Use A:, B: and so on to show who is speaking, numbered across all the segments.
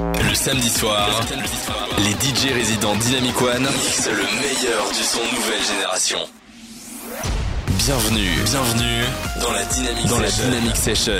A: Le samedi soir, les DJ résidents Dynamic One mixent le meilleur du son nouvelle génération. Bienvenue, bienvenue dans la Dynamic dans La Dynamic Session.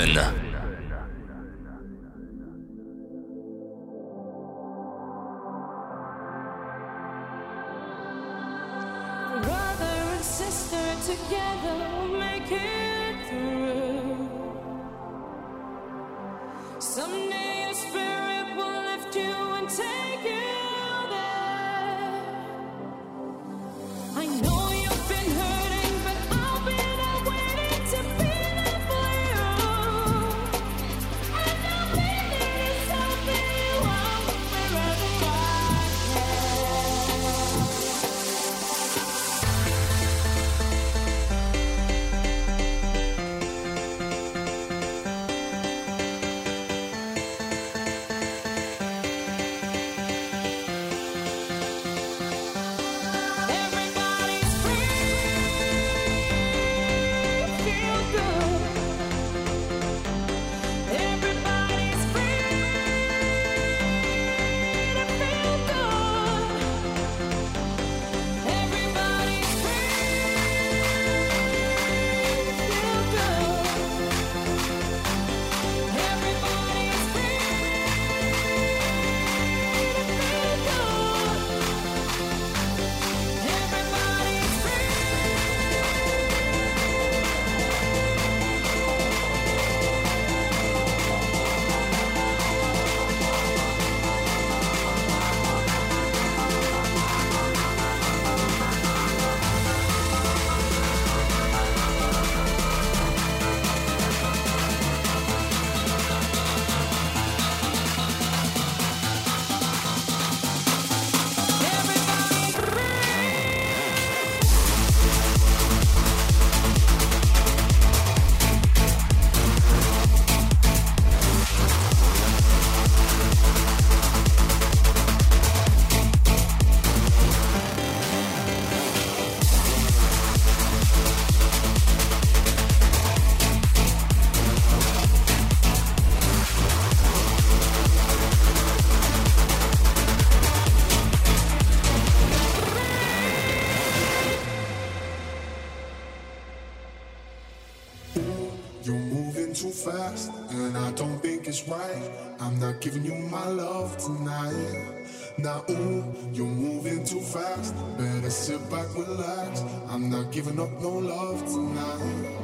B: Giving you my love tonight. Now, ooh, you're moving too fast. Better sit back, relax. I'm not giving up no love tonight.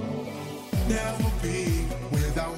B: Never be without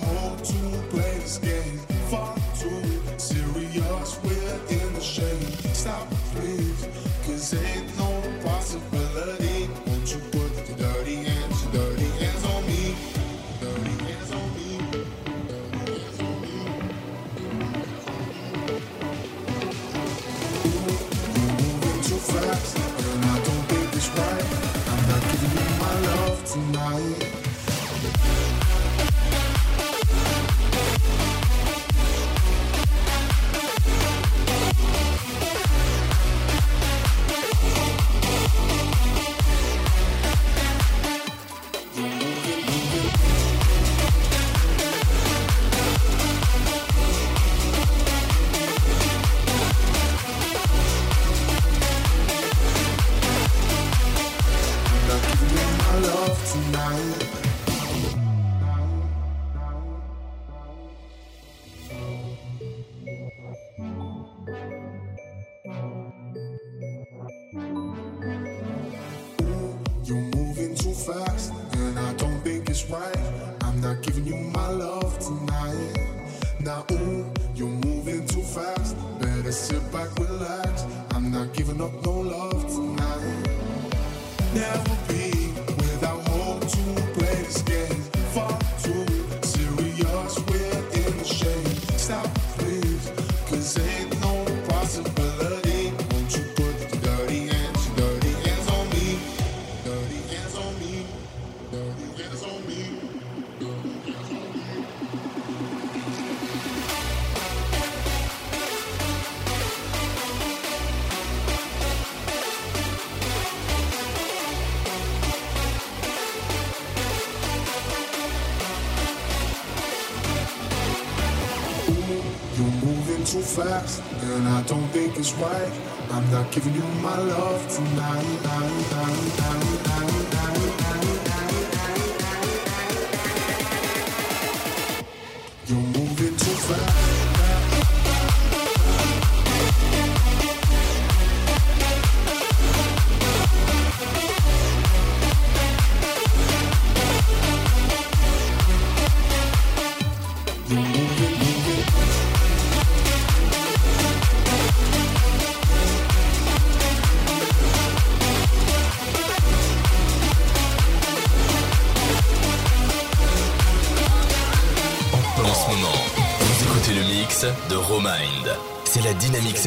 B: fast,
A: and I don't think it's right. I'm not giving you my love tonight.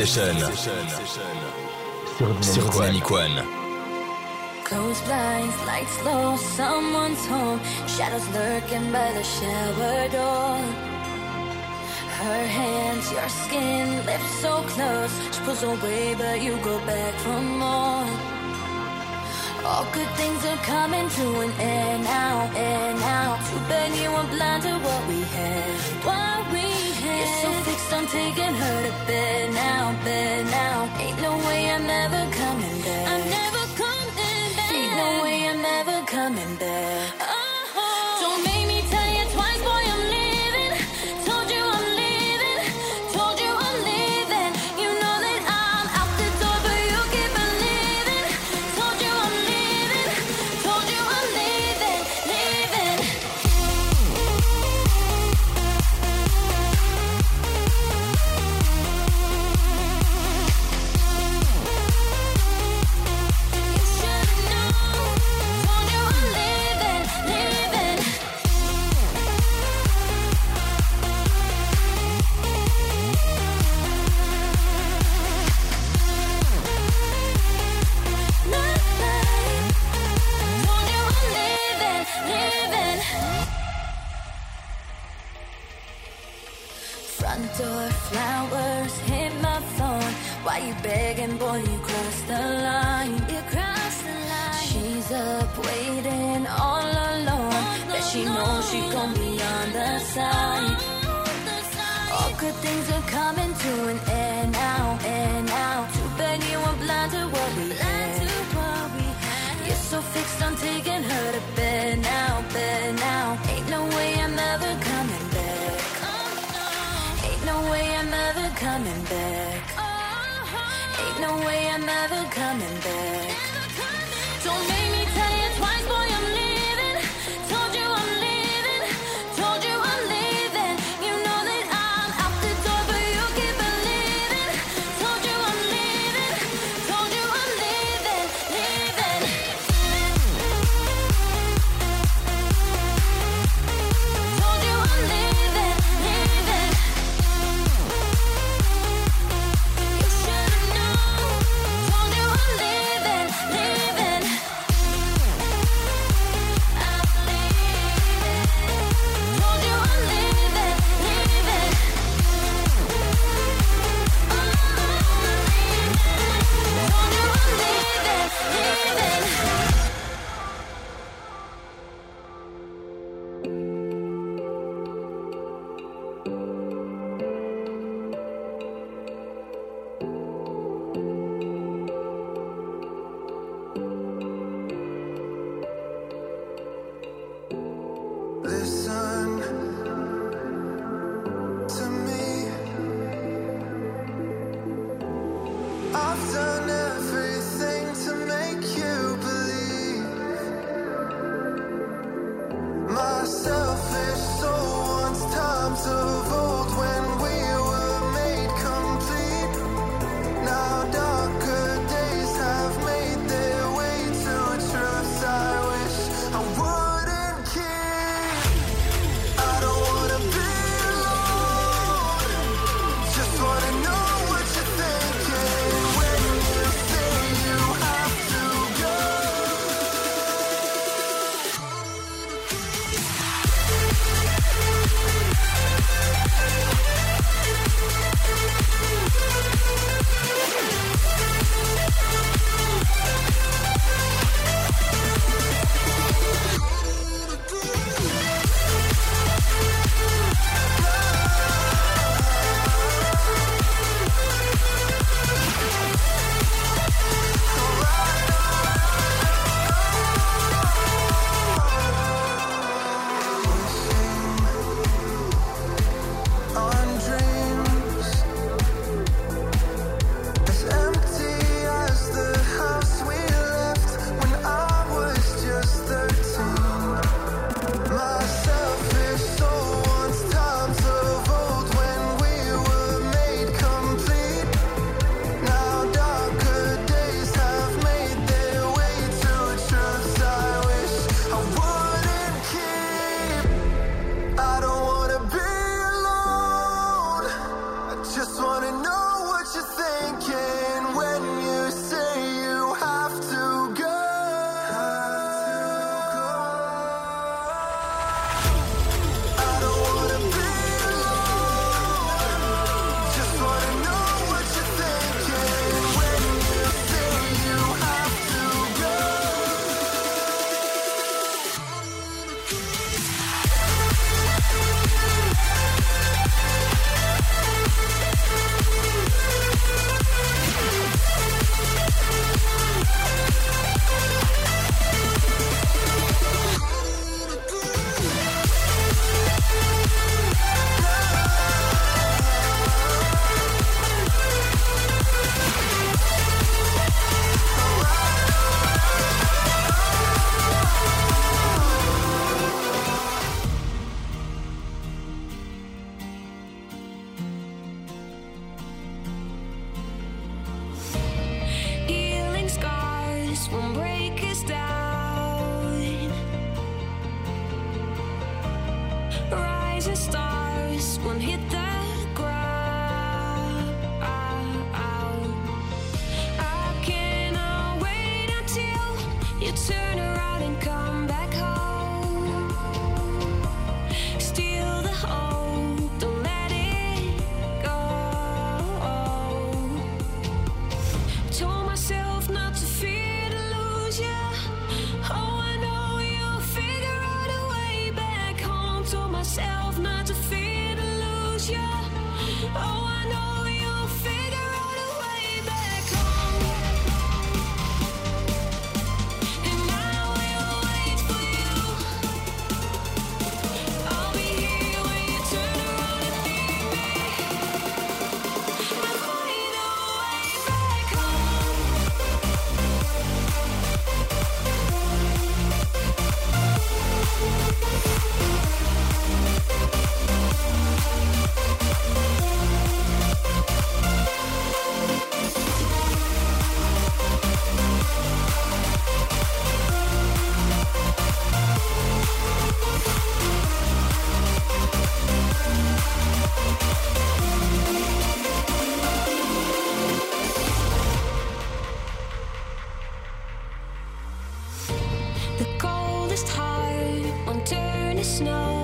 A: Session. Sur Dynamic One.
C: Closed blinds, lights low, someone's home. Shadows lurking by the shower door. Her hands, your skin, lips so close. She pulls away, but you go back for more. All good things are coming to an end now, end now. Too bad you were blind to what we had, what we you're so fixed on taking her to bed now, bed now. Ain't no way I'm ever coming back. I'm never coming back. Ain't no way I'm ever coming back. She gon' be on the side. All good things are coming to an end now, end now. Too bad you were blind to what we had. You're so fixed on taking her to bed now, bed now. Ain't no way I'm ever coming back. Uh-huh. Ain't no way I'm ever coming back. Uh-huh. Ain't no way I'm ever coming back. Don't make the snow.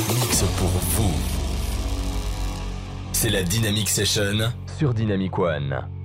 D: Mix pour vous. C'est la Dynamic Session sur Dynamic One.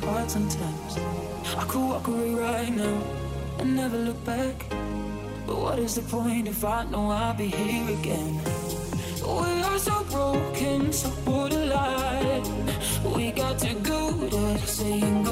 E: Sometimes. I could walk away right now and never look back. But what is the point if I know I'll be here again? We are so broken, so borderline. We got too good at saying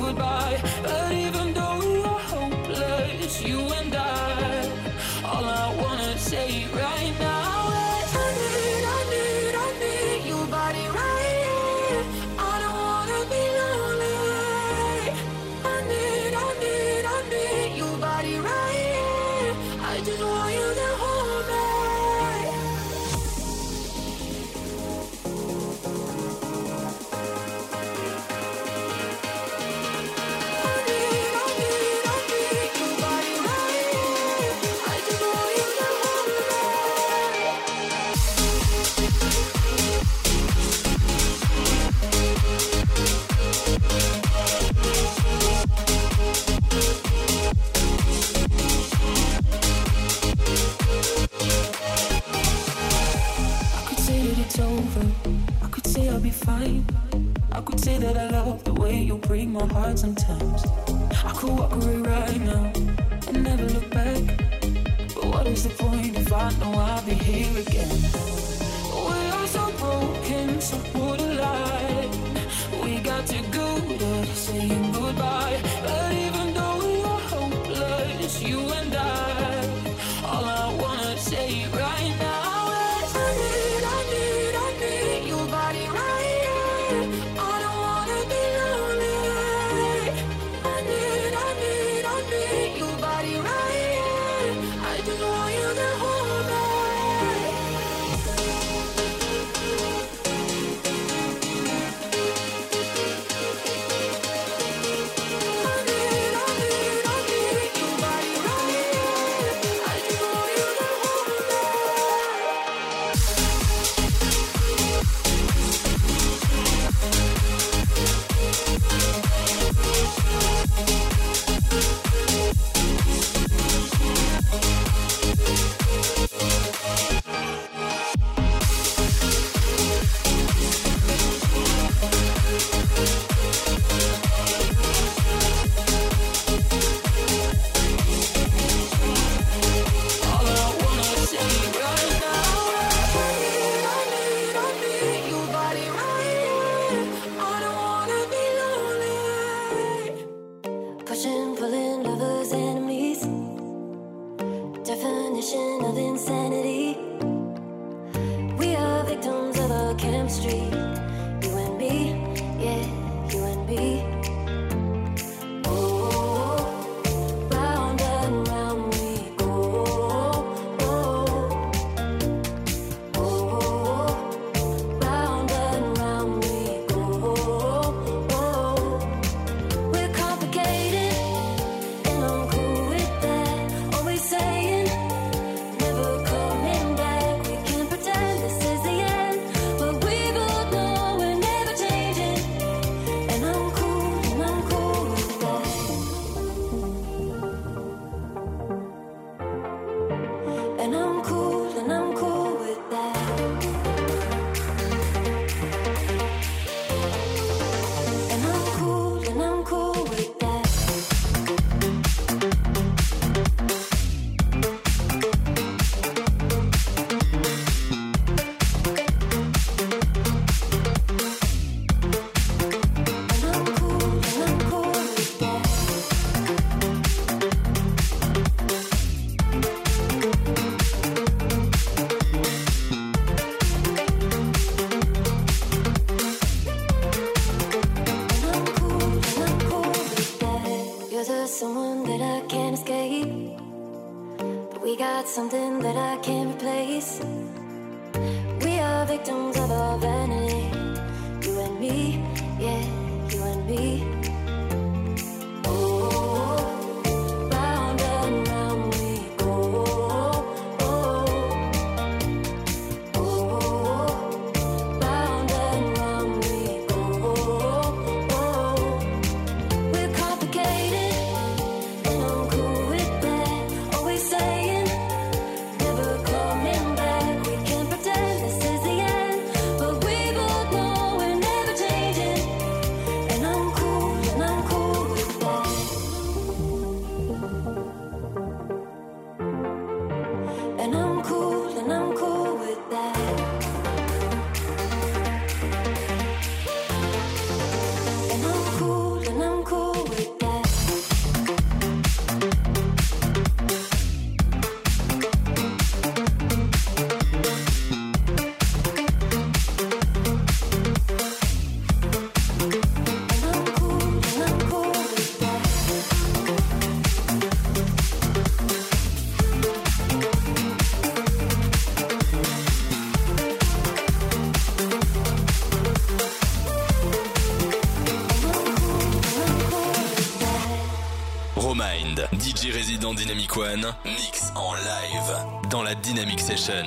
C: something that I can't replace. We are victims of our vanity. You and me, yeah, you and me.
A: Dynamic One, mix en live dans la Dynamic Session.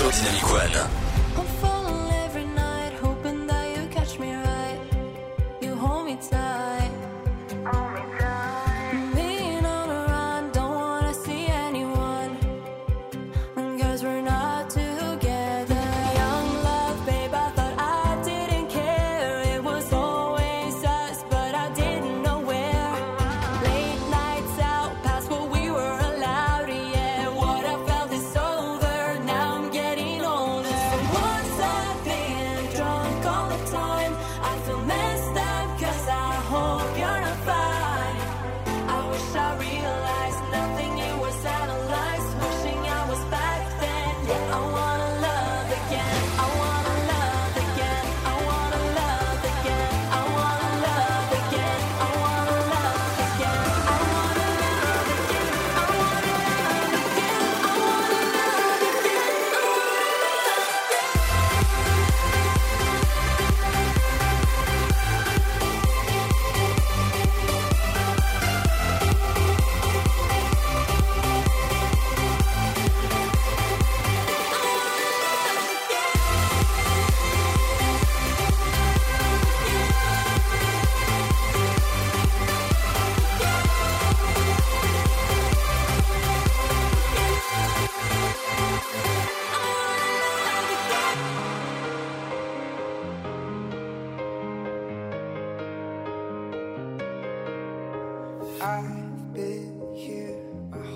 C: sur Dynamic One.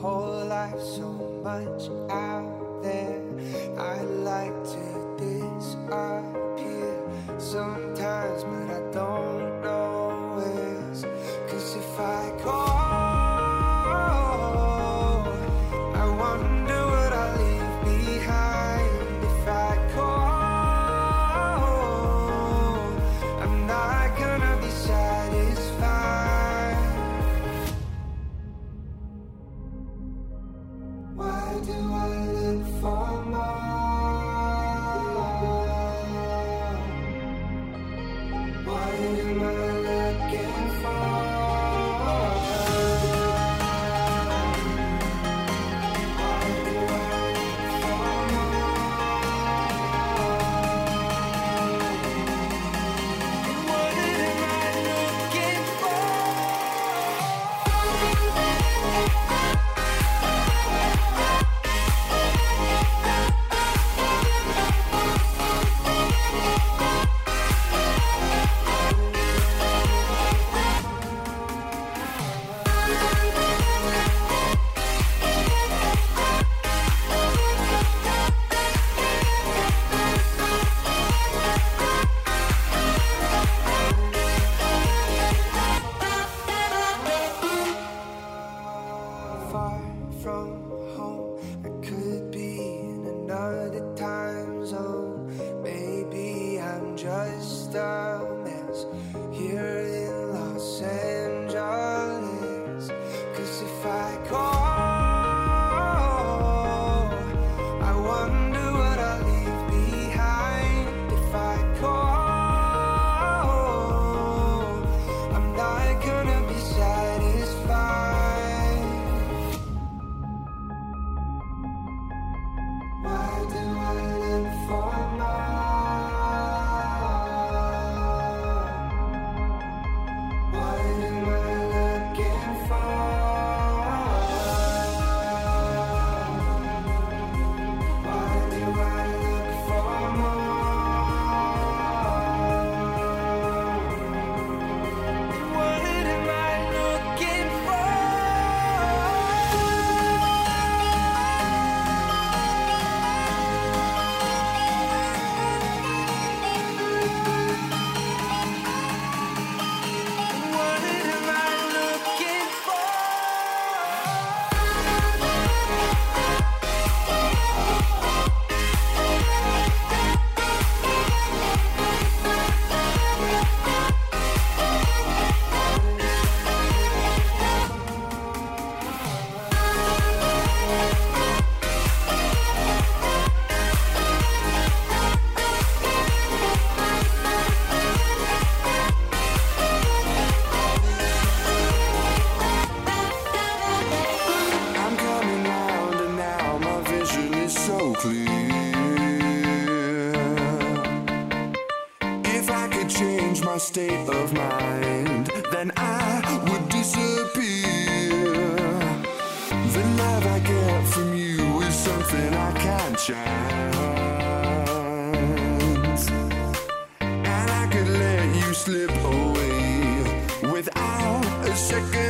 F: whole life, so much out there. I'd like to disappear sometimes, but I don't know.
B: Without a